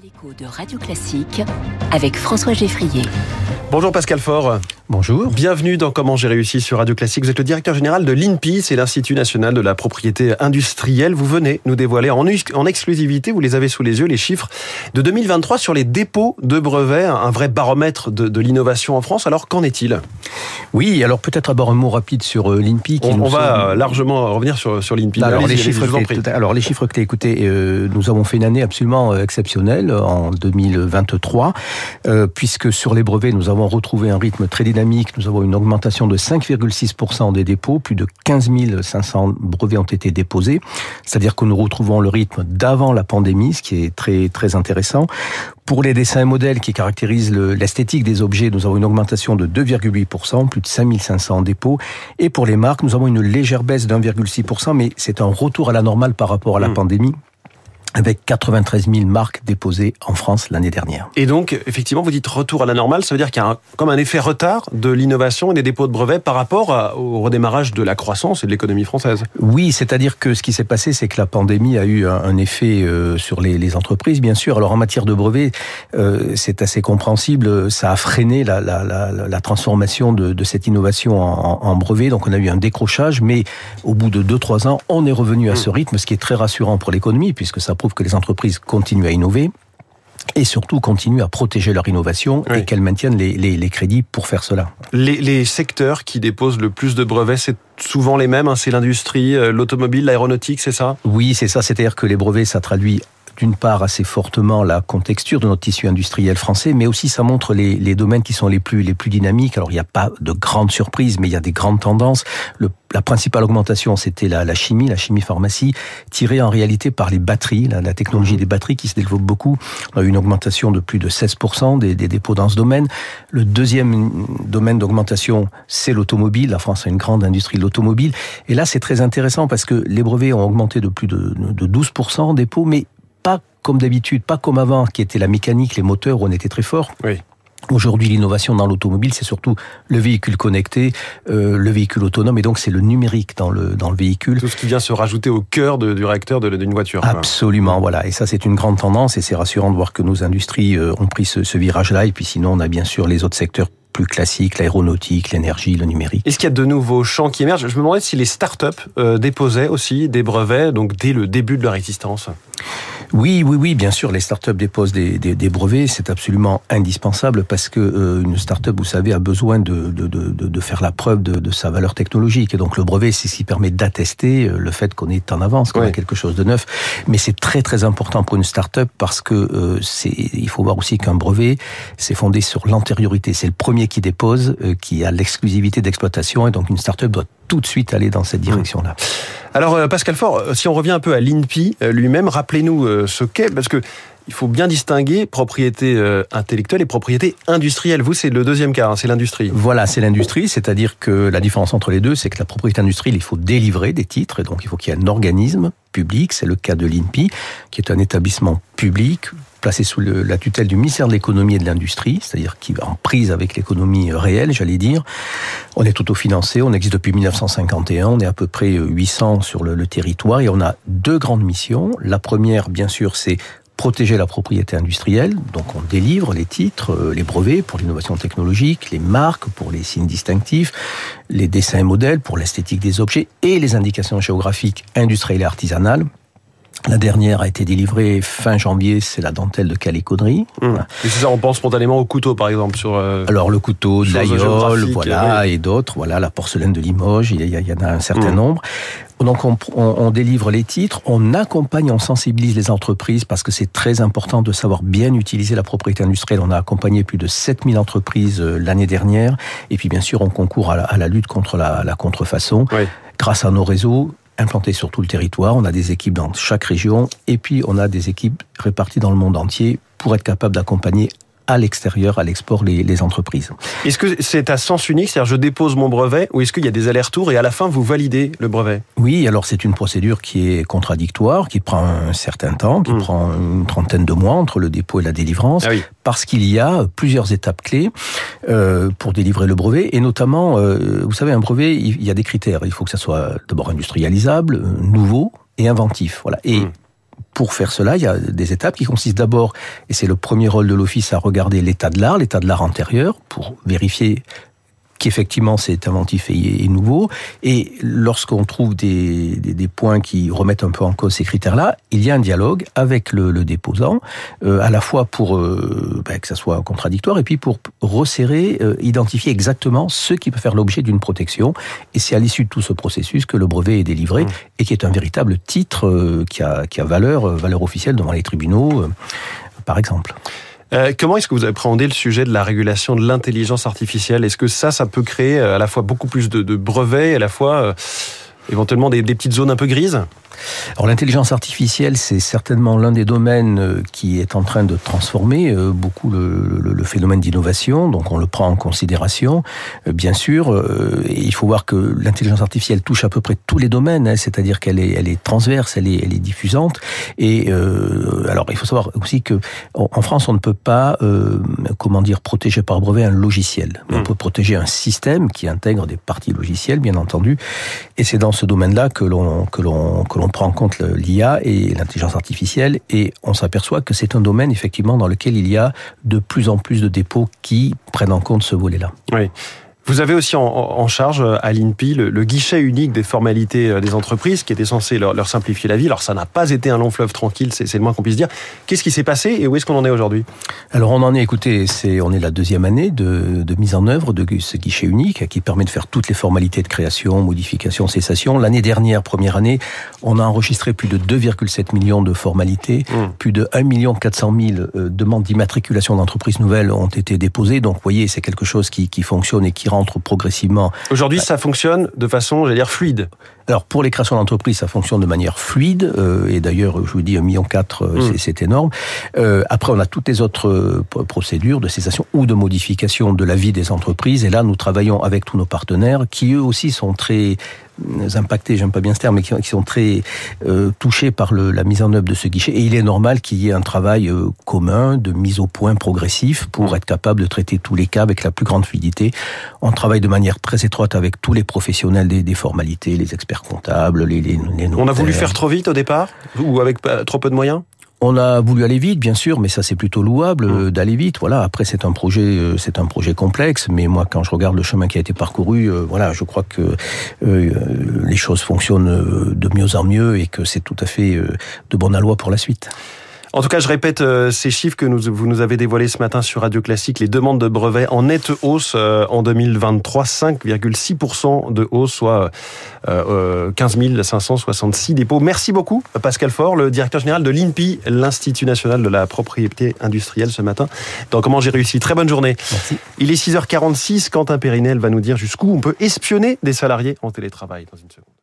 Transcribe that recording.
L'écho de Radio Classique avec François Geffrier. Bonjour Pascal Faure. Bonjour. Bienvenue dans Comment j'ai réussi sur Radio Classique. Vous êtes le directeur général de l'INPI, c'est l'Institut national de la propriété industrielle. Vous venez nous dévoiler en, en exclusivité, vous les avez sous les yeux, les chiffres de 2023 sur les dépôts de brevets, un vrai baromètre de, de l'innovation en France. Alors qu'en est-il? Oui, alors peut-être d'abord un mot rapide sur euh, l'INPI. On, on va sont... largement revenir sur, sur l'INPI. Alors, les chiffres que alors les chiffres que tu as écoutés, euh, nous avons fait une année absolument euh, en 2023, euh, puisque sur les brevets, nous avons retrouvé un rythme très dynamique. Nous avons une augmentation de 5,6% des dépôts. Plus de 15 500 brevets ont été déposés. C'est-à-dire que nous retrouvons le rythme d'avant la pandémie, ce qui est très, très intéressant. Pour les dessins et modèles qui caractérisent l'esthétique des objets, nous avons une augmentation de 2,8%, plus de 5500 dépôts. Et pour les marques, nous avons une légère baisse d'1,6%, mais c'est un retour à la normale par rapport à la mmh. pandémie avec 93 000 marques déposées en France l'année dernière. Et donc, effectivement, vous dites retour à la normale, ça veut dire qu'il y a un, comme un effet retard de l'innovation et des dépôts de brevets par rapport à, au redémarrage de la croissance et de l'économie française. Oui, c'est-à-dire que ce qui s'est passé, c'est que la pandémie a eu un, un effet euh, sur les, les, entreprises, bien sûr. Alors en matière de brevets, euh, c'est assez compréhensible, ça a freiné la, la, la, la transformation de, de, cette innovation en, en, brevet, donc on a eu un décrochage, mais au bout de 2-3 ans, on est revenu à ce rythme, ce qui est très rassurant pour l'économie, puisque ça prouve que les entreprises continuent à innover et surtout continuent à protéger leur innovation oui. et qu'elles maintiennent les, les, les, crédits pour faire cela. Les, les, secteurs qui déposent le plus de brevets, c'est souvent les mêmes, hein, c'est l'industrie, euh, l'automobile, l'aéronautique, c'est ça? Oui, c'est ça, c'est-à-dire que les brevets, ça traduit d'une part assez fortement la contexture de notre tissu industriel français, mais aussi ça montre les, domaines qui sont les plus les plus dynamiques. Alors il n'y a pas de grandes surprises, mais il y a des grandes tendances. La principale augmentation, c'était la, chimie, la chimie pharmacie, tirée en réalité par les batteries, la, technologie des batteries qui se développe beaucoup. On a eu une augmentation de plus de 16% des, des dépôts dans ce domaine. Le deuxième domaine d'augmentation, c'est l'automobile. La France a une grande industrie de l'automobile. Et là, c'est très intéressant parce que les brevets ont augmenté de plus de, de 12% en dépôts, mais pas comme d'habitude, pas comme avant, qui était la mécanique, les moteurs, où on était très fort. Oui. Aujourd'hui, l'innovation dans l'automobile, c'est surtout le véhicule connecté, euh, le véhicule autonome, et donc c'est le numérique dans le dans le véhicule. Tout ce qui vient se rajouter au cœur de, du réacteur d'une voiture. Absolument, voilà. Et ça, c'est une grande tendance, et c'est rassurant de voir que nos industries euh, ont pris ce, ce virage-là. Et puis sinon, on a bien sûr les autres secteurs plus classiques, l'aéronautique, l'énergie, le numérique. Est-ce qu'il y a de nouveaux champs qui émergent? Je me demandais si les startups euh, déposaient aussi des brevets, donc dès le début de leur existence. Oui, oui, oui, bien sûr, les startups déposent des, des, des brevets, c'est absolument indispensable parce que euh, une startup, vous savez, a besoin de, de, de, de faire la preuve de, de, sa valeur technologique. Et donc le brevet, c'est ce qui permet d'attester euh, le fait qu'on est en avance, qu'on oui. a quelque chose de neuf. Mais c'est très très important pour une startup parce que euh, c'est, il faut voir aussi qu'un brevet, c'est fondé sur l'antériorité. C'est le premier qui dépose, euh, qui a l'exclusivité d'exploitation, et donc une startup doit tout de suite aller dans cette direction-là. Alors euh, Pascal Faure, si on revient un peu à l'INPI lui-même, rappelez-nous ce qu'est, parce que il faut bien distinguer propriété euh, intellectuelle et propriété industrielle. Vous, c'est le deuxième cas, hein, c'est l'industrie. Voilà, c'est l'industrie, c'est-à-dire que la différence entre les deux, c'est que la propriété industrielle, il faut délivrer des titres, et donc il faut qu'il y ait un organisme public, c'est le cas de l'INPI, qui est un établissement public placé sous la tutelle du ministère de l'économie et de l'industrie, c'est-à-dire qui va en prise avec l'économie réelle, j'allais dire. On est autofinancé, on existe depuis 1951, on est à peu près 800 sur le, le territoire et on a deux grandes missions. La première, bien sûr, c'est protéger la propriété industrielle, donc on délivre les titres, les brevets pour l'innovation technologique, les marques pour les signes distinctifs, les dessins et modèles pour l'esthétique des objets et les indications géographiques industrielles et artisanales la dernière a été délivrée fin janvier, c'est la dentelle de Calais-Caudry. Mmh. Voilà. Et c'est ça, on pense spontanément au couteau, par exemple, sur. Euh, Alors le couteau, l'aïeul, voilà, et d'autres, voilà, la porcelaine de Limoges, il y, en a un certain mmh. nombre. Donc on, on, on, délivre les titres, on accompagne, on sensibilise les entreprises parce que c'est très important de savoir bien utiliser la propriété industrielle. On a accompagné plus de 7000 entreprises l'année dernière et puis bien sûr on concourt à la, à la lutte contre la, la contrefaçon. Oui. Grâce à nos réseaux, implantés sur tout le territoire. On a des équipes dans chaque région et puis on a des équipes réparties dans le monde entier pour être capable d'accompagner à l'extérieur, à l'export, les, les, entreprises. Est-ce que c'est à sens unique, c'est-à-dire je dépose mon brevet, ou est-ce qu'il y a des allers-retours et à la fin vous validez le brevet? Oui, alors c'est une procédure qui est contradictoire, qui prend un certain temps, qui mmh. prend une trentaine de mois entre le dépôt et la délivrance, ah oui. parce qu'il y a plusieurs étapes clés euh, pour délivrer le brevet, et notamment, euh, vous savez, un brevet, il y a des critères. Il faut que ça soit d'abord industrialisable, nouveau et inventif. Voilà. Et mmh pour faire cela, il y a des étapes qui consistent d'abord, et c'est le premier rôle de l'Office, à regarder l'état de l'art, l'état de l'art antérieur, pour vérifier qu'effectivement c'est inventif et, nouveau. Et lorsqu'on trouve des, des, points qui remettent un peu en cause ces critères-là, il y a un dialogue avec le, le déposant, euh, à la fois pour euh, ben, que ça soit contradictoire et puis pour resserrer, euh, identifier exactement ce qui peut faire l'objet d'une protection. Et c'est à l'issue de tout ce processus que le brevet est délivré mmh. et qui est un véritable titre qui, a, qui a valeur, valeur officielle devant les tribunaux, par exemple. Euh, comment est-ce que vous appréhendez le sujet de la régulation de l'intelligence artificielle? Est-ce que ça, ça peut créer euh, à la fois beaucoup plus de, brevets, à la fois euh, éventuellement des, des petites zones un peu grises? Alors l'intelligence artificielle, c'est certainement l'un des domaines euh, qui est en train de transformer euh, beaucoup le, le, le phénomène d'innovation, donc on le prend en considération. Euh, bien sûr, il faut voir que l'intelligence artificielle touche à peu près tous les domaines, hein, c'est-à-dire qu'elle est, elle est transverse, elle est, elle est diffusante. Et euh, alors il faut savoir aussi que en France, on ne peut pas, euh, comment dire, protéger par brevet un logiciel. On hmm. peut protéger un système qui intègre des parties logicielles, bien entendu. Et c'est dans ce domaine-là que l'on que l'on que l'on prend en compte l'IA et l'intelligence artificielle et on s'aperçoit que c'est un domaine effectivement dans lequel il y a de plus en plus de dépôts qui prennent en compte ce volet-là. Oui. Vous avez aussi en, charge euh, à l'INPI le, guichet unique des formalités euh, des entreprises qui était censé leur, simplifier la vie. Alors ça n'a pas été un long fleuve tranquille, c'est le moins qu'on puisse dire. Qu'est-ce qui s'est passé et où est-ce qu'on en est aujourd'hui? Alors on en est, écoutez, c'est on est la deuxième année de, de, mise en œuvre de ce guichet unique qui permet de faire toutes les formalités de création, modification, cessation. L'année dernière, première année, on a enregistré plus de 2,7 millions de formalités, mmh. plus de 1 million 400 000 euh, demandes d'immatriculation d'entreprises nouvelles ont été déposées. Donc vous voyez, c'est quelque chose qui, qui fonctionne et qui rentre progressivement. Aujourd'hui, ça fonctionne de façon, j'allais dire, fluide. Alors pour les créations d'entreprises, ça fonctionne de manière fluide euh, et d'ailleurs, je vous dis, un million quatre, euh, c'est énorme. Euh, après, on a toutes les autres procédures de cessation ou de modification de la vie des entreprises et là, nous travaillons avec tous nos partenaires qui eux aussi sont très impactés, j'aime pas bien ce terme, mais qui, sont très euh, touchés par le, la mise en œuvre de ce guichet. Et il est normal qu'il y ait un travail euh, commun de mise au point progressif pour être capable de traiter tous les cas avec la plus grande fluidité. On travaille de manière très étroite avec tous les professionnels des, des formalités, les experts comptables, les, les, les On a voulu faire trop vite au départ ou avec trop peu de moyens? On a voulu aller vite, bien sûr, mais ça c'est plutôt louable mmh. d'aller vite. Voilà. Après c'est un projet, euh, c'est un projet complexe, mais moi quand je regarde le chemin qui a été parcouru, euh, voilà, je crois que euh, les choses fonctionnent de mieux en mieux et que c'est tout à fait de bonne loi pour la suite. En tout cas, je répète euh, ces chiffres que nous, vous nous avez dévoilés ce matin sur Radio Classique. Les demandes de brevets en nette hausse euh, en 2023, 5,6% de hausse, soit euh, 15 566 dépôts. Merci beaucoup, Pascal Faure, le directeur général de l'INPI, l'Institut national de la propriété industrielle, ce matin. Dans Comment j'ai réussi. Très bonne journée. Merci. Il est 6h46. Quentin Périnel va nous dire jusqu'où on peut espionner des salariés en télétravail dans une seconde.